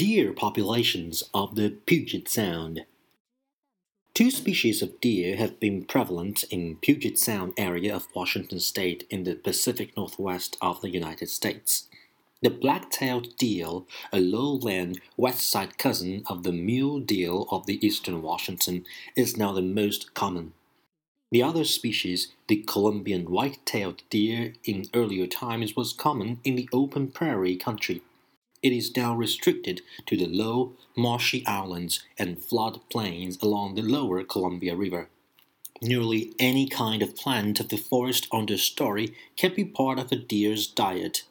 Deer populations of the Puget Sound. Two species of deer have been prevalent in Puget Sound area of Washington state in the Pacific Northwest of the United States. The black-tailed deer, a lowland west side cousin of the mule deer of the eastern Washington, is now the most common. The other species, the Columbian white-tailed deer, in earlier times was common in the open prairie country it is now restricted to the low, marshy islands and flood plains along the lower Columbia River. Nearly any kind of plant of the forest understory can be part of a deer's diet.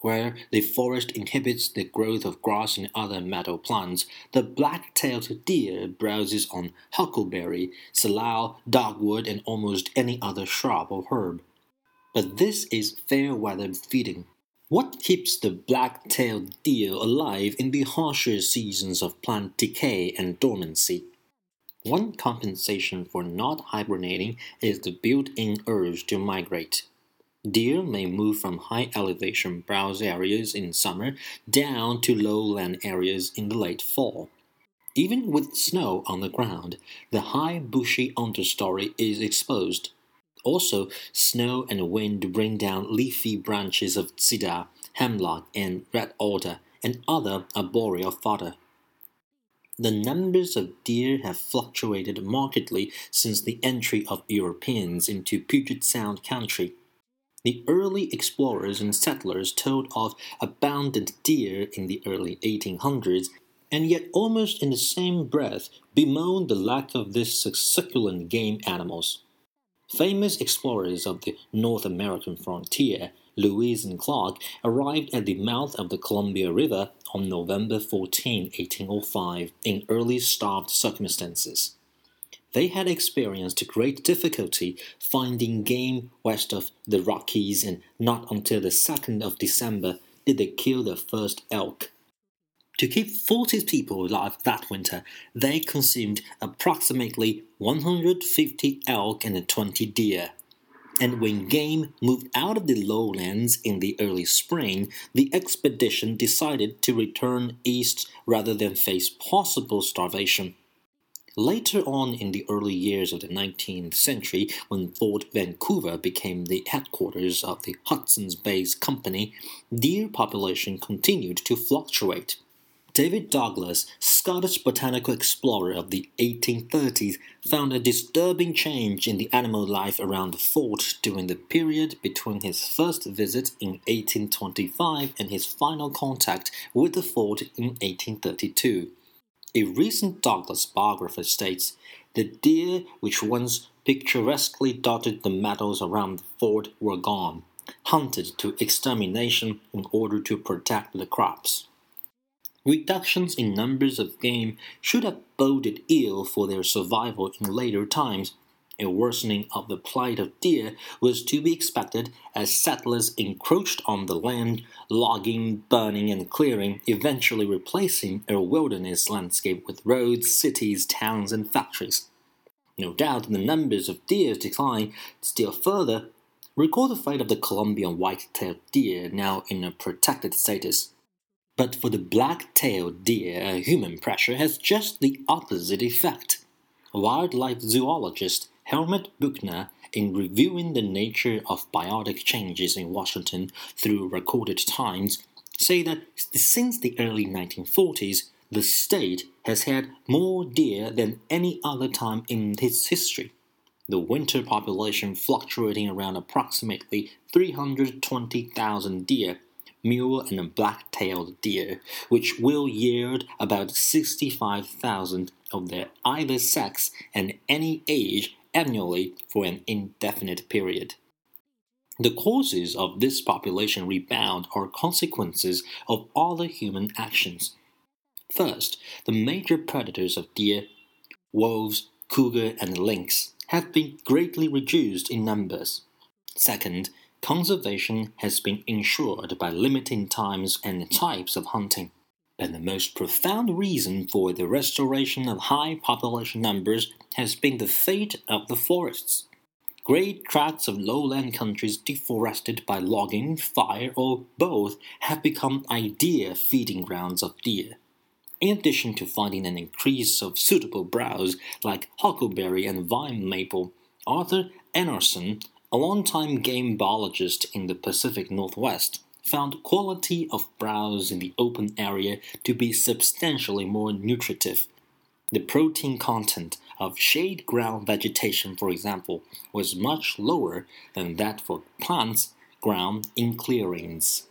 Where the forest inhibits the growth of grass and other meadow plants, the black-tailed deer browses on huckleberry, salal, dogwood, and almost any other shrub or herb. But this is fair weather feeding. What keeps the black-tailed deer alive in the harsher seasons of plant decay and dormancy? One compensation for not hibernating is the built-in urge to migrate. Deer may move from high elevation browse areas in summer down to lowland areas in the late fall. Even with snow on the ground, the high bushy understory is exposed. Also, snow and wind bring down leafy branches of cedar, hemlock, and red alder, and other arboreal fodder. The numbers of deer have fluctuated markedly since the entry of Europeans into Puget Sound country. The early explorers and settlers told of abundant deer in the early 1800s, and yet almost in the same breath bemoaned the lack of these succulent game animals. Famous explorers of the North American frontier, Lewis and Clark, arrived at the mouth of the Columbia River on November 14, 1805, in early starved circumstances. They had experienced great difficulty finding game west of the Rockies, and not until the 2nd of December did they kill their first elk. To keep 40 people alive that winter, they consumed approximately 150 elk and 20 deer. And when game moved out of the lowlands in the early spring, the expedition decided to return east rather than face possible starvation. Later on in the early years of the 19th century, when Fort Vancouver became the headquarters of the Hudson's Bay Company, deer population continued to fluctuate. David Douglas, Scottish botanical explorer of the 1830s, found a disturbing change in the animal life around the fort during the period between his first visit in 1825 and his final contact with the fort in 1832. A recent Douglas biographer states the deer which once picturesquely dotted the meadows around the fort were gone, hunted to extermination in order to protect the crops. Reductions in numbers of game should have boded ill for their survival in later times. A worsening of the plight of deer was to be expected as settlers encroached on the land, logging, burning, and clearing, eventually replacing a wilderness landscape with roads, cities, towns, and factories. No doubt the numbers of deer decline still further. Recall the fate of the Columbian white-tailed deer now in a protected status. But for the black-tailed deer, human pressure has just the opposite effect. Wildlife zoologist Helmut Buechner, in reviewing the nature of biotic changes in Washington through recorded times, say that since the early 1940s, the state has had more deer than any other time in its history. The winter population fluctuating around approximately 320,000 deer mule and a black-tailed deer, which will yield about 65,000 of their either sex and any age annually for an indefinite period. The causes of this population rebound are consequences of other human actions. First, the major predators of deer, wolves, cougar, and lynx, have been greatly reduced in numbers. Second, Conservation has been ensured by limiting times and types of hunting. But the most profound reason for the restoration of high population numbers has been the fate of the forests. Great tracts of lowland countries deforested by logging, fire, or both have become ideal feeding grounds of deer. In addition to finding an increase of suitable browse like huckleberry and vine maple, Arthur Einarsen, a longtime game biologist in the Pacific Northwest, found quality of browse in the open area to be substantially more nutritive. The protein content of shade ground vegetation, for example, was much lower than that for plants ground in clearings.